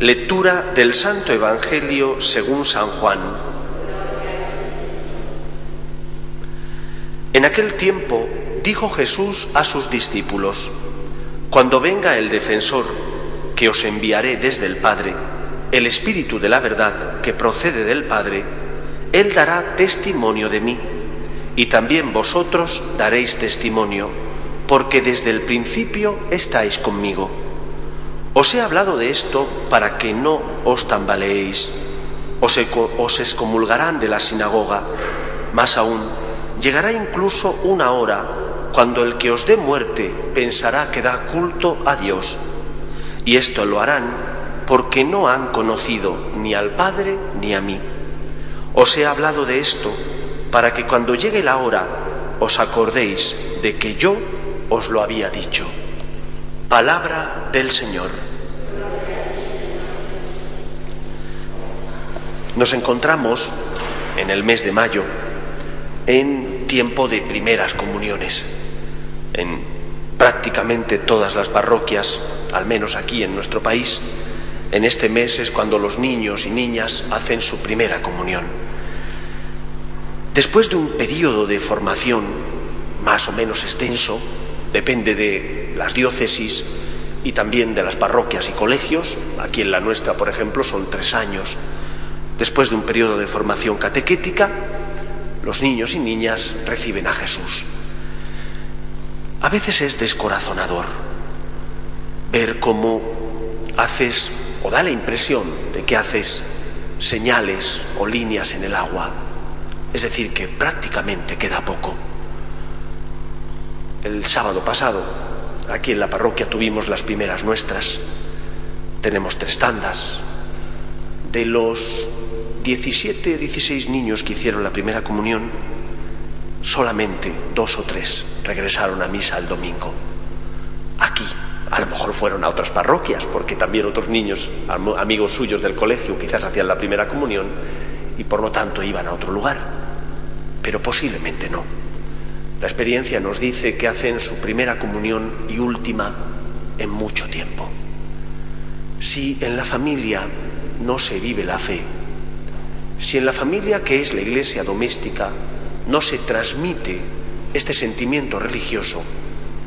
Lectura del Santo Evangelio según San Juan. En aquel tiempo dijo Jesús a sus discípulos, Cuando venga el defensor que os enviaré desde el Padre, el Espíritu de la verdad que procede del Padre, Él dará testimonio de mí, y también vosotros daréis testimonio, porque desde el principio estáis conmigo. Os he hablado de esto para que no os tambaleéis. Os, os excomulgarán de la sinagoga. Más aún, llegará incluso una hora cuando el que os dé muerte pensará que da culto a Dios. Y esto lo harán porque no han conocido ni al Padre ni a mí. Os he hablado de esto para que cuando llegue la hora os acordéis de que yo os lo había dicho. Palabra del Señor. Nos encontramos en el mes de mayo en tiempo de primeras comuniones. En prácticamente todas las parroquias, al menos aquí en nuestro país, en este mes es cuando los niños y niñas hacen su primera comunión. Después de un periodo de formación más o menos extenso, depende de las diócesis y también de las parroquias y colegios, aquí en la nuestra, por ejemplo, son tres años. Después de un periodo de formación catequética, los niños y niñas reciben a Jesús. A veces es descorazonador ver cómo haces, o da la impresión de que haces señales o líneas en el agua, es decir, que prácticamente queda poco. El sábado pasado, aquí en la parroquia tuvimos las primeras nuestras. Tenemos tres tandas. De los 17, 16 niños que hicieron la primera comunión, solamente dos o tres regresaron a misa el domingo. Aquí, a lo mejor fueron a otras parroquias, porque también otros niños, am- amigos suyos del colegio, quizás hacían la primera comunión y por lo tanto iban a otro lugar. Pero posiblemente no. La experiencia nos dice que hacen su primera comunión y última en mucho tiempo. Si en la familia no se vive la fe, si en la familia que es la iglesia doméstica no se transmite este sentimiento religioso,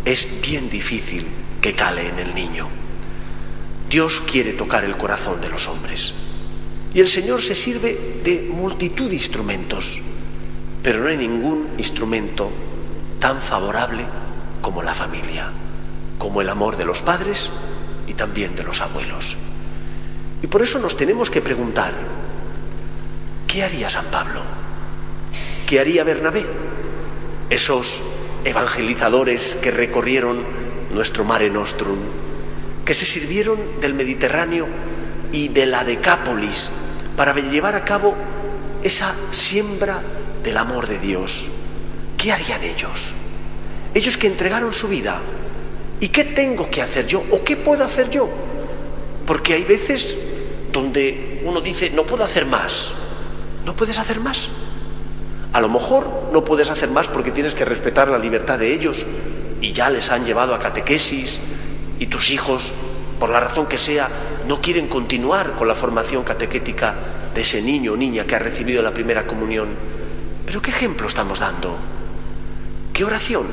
es bien difícil que cale en el niño. Dios quiere tocar el corazón de los hombres. Y el Señor se sirve de multitud de instrumentos, pero no hay ningún instrumento tan favorable como la familia, como el amor de los padres y también de los abuelos. Y por eso nos tenemos que preguntar, ¿qué haría San Pablo? ¿Qué haría Bernabé? Esos evangelizadores que recorrieron nuestro mare nostrum, que se sirvieron del Mediterráneo y de la Decápolis para llevar a cabo esa siembra del amor de Dios. ¿Qué harían ellos? Ellos que entregaron su vida. ¿Y qué tengo que hacer yo? ¿O qué puedo hacer yo? Porque hay veces donde uno dice, no puedo hacer más. ¿No puedes hacer más? A lo mejor no puedes hacer más porque tienes que respetar la libertad de ellos y ya les han llevado a catequesis y tus hijos, por la razón que sea, no quieren continuar con la formación catequética de ese niño o niña que ha recibido la primera comunión. Pero ¿qué ejemplo estamos dando? ¿Qué oración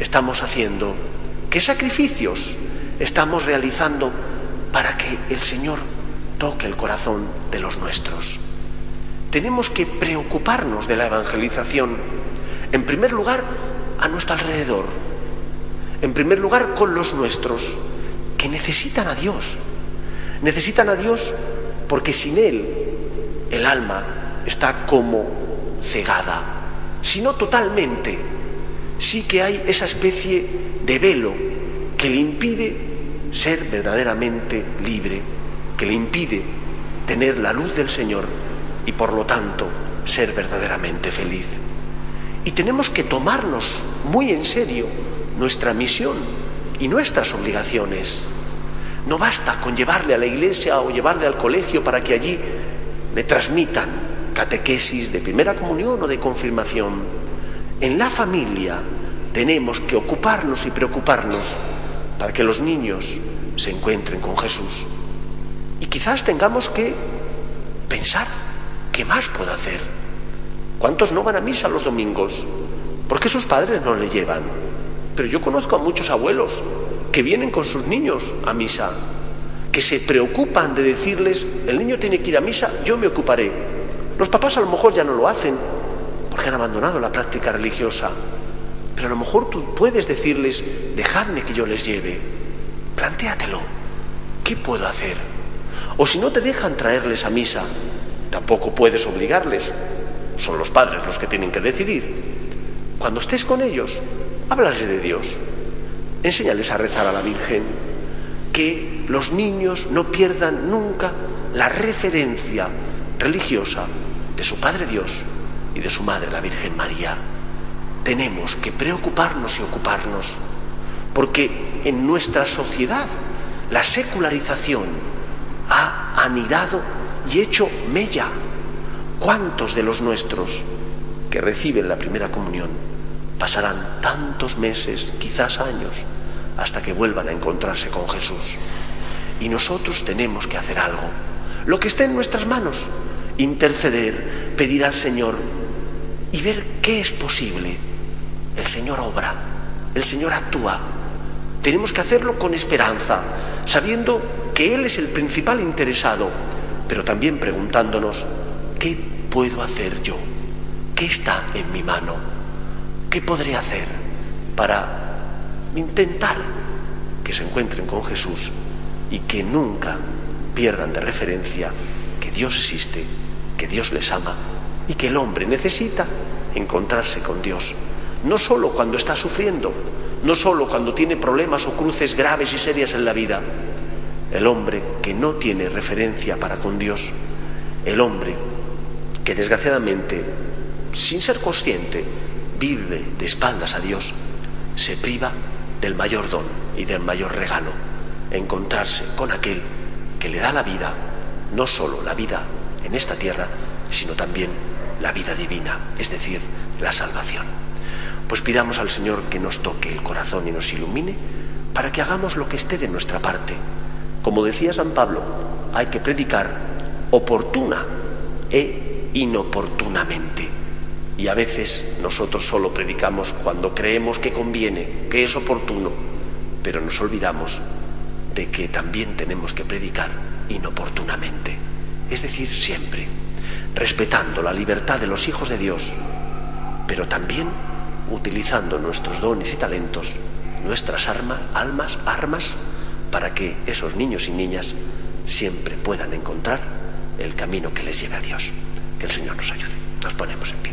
estamos haciendo? ¿Qué sacrificios estamos realizando para que el Señor toque el corazón de los nuestros? Tenemos que preocuparnos de la evangelización, en primer lugar, a nuestro alrededor, en primer lugar, con los nuestros, que necesitan a Dios. Necesitan a Dios porque sin Él el alma está como cegada, si no totalmente, sí que hay esa especie de velo que le impide ser verdaderamente libre. que le impide tener la luz del Señor y por lo tanto ser verdaderamente feliz. Y tenemos que tomarnos muy en serio nuestra misión y nuestras obligaciones. No basta con llevarle a la iglesia o llevarle al colegio para que allí le transmitan catequesis de primera comunión o de confirmación. En la familia tenemos que ocuparnos y preocuparnos para que los niños se encuentren con Jesús. Y quizás tengamos que pensar, ¿qué más puedo hacer? ¿Cuántos no van a misa los domingos? ¿Por qué sus padres no le llevan? Pero yo conozco a muchos abuelos que vienen con sus niños a misa, que se preocupan de decirles, el niño tiene que ir a misa, yo me ocuparé. Los papás a lo mejor ya no lo hacen han abandonado la práctica religiosa, pero a lo mejor tú puedes decirles, dejadme que yo les lleve. Plantéatelo. ¿Qué puedo hacer? O si no te dejan traerles a misa, tampoco puedes obligarles. Son los padres los que tienen que decidir. Cuando estés con ellos, háblales de Dios. Enséñales a rezar a la Virgen. Que los niños no pierdan nunca la referencia religiosa de su Padre Dios y de su Madre la Virgen María. Tenemos que preocuparnos y ocuparnos, porque en nuestra sociedad la secularización ha anidado y hecho mella. ¿Cuántos de los nuestros que reciben la primera comunión pasarán tantos meses, quizás años, hasta que vuelvan a encontrarse con Jesús? Y nosotros tenemos que hacer algo, lo que esté en nuestras manos, interceder, pedir al Señor y ver qué es posible. El Señor obra, el Señor actúa. Tenemos que hacerlo con esperanza, sabiendo que Él es el principal interesado, pero también preguntándonos, ¿qué puedo hacer yo? ¿Qué está en mi mano? ¿Qué podré hacer para intentar que se encuentren con Jesús y que nunca pierdan de referencia que Dios existe, que Dios les ama y que el hombre necesita encontrarse con Dios? No solo cuando está sufriendo, no solo cuando tiene problemas o cruces graves y serias en la vida, el hombre que no tiene referencia para con Dios, el hombre que desgraciadamente, sin ser consciente, vive de espaldas a Dios, se priva del mayor don y del mayor regalo, encontrarse con aquel que le da la vida, no solo la vida en esta tierra, sino también la vida divina, es decir, la salvación. Pues pidamos al Señor que nos toque el corazón y nos ilumine para que hagamos lo que esté de nuestra parte. Como decía San Pablo, hay que predicar oportuna e inoportunamente. Y a veces nosotros solo predicamos cuando creemos que conviene, que es oportuno, pero nos olvidamos de que también tenemos que predicar inoportunamente, es decir, siempre, respetando la libertad de los hijos de Dios, pero también utilizando nuestros dones y talentos, nuestras armas, almas, armas, para que esos niños y niñas siempre puedan encontrar el camino que les lleve a Dios. Que el Señor nos ayude. Nos ponemos en pie.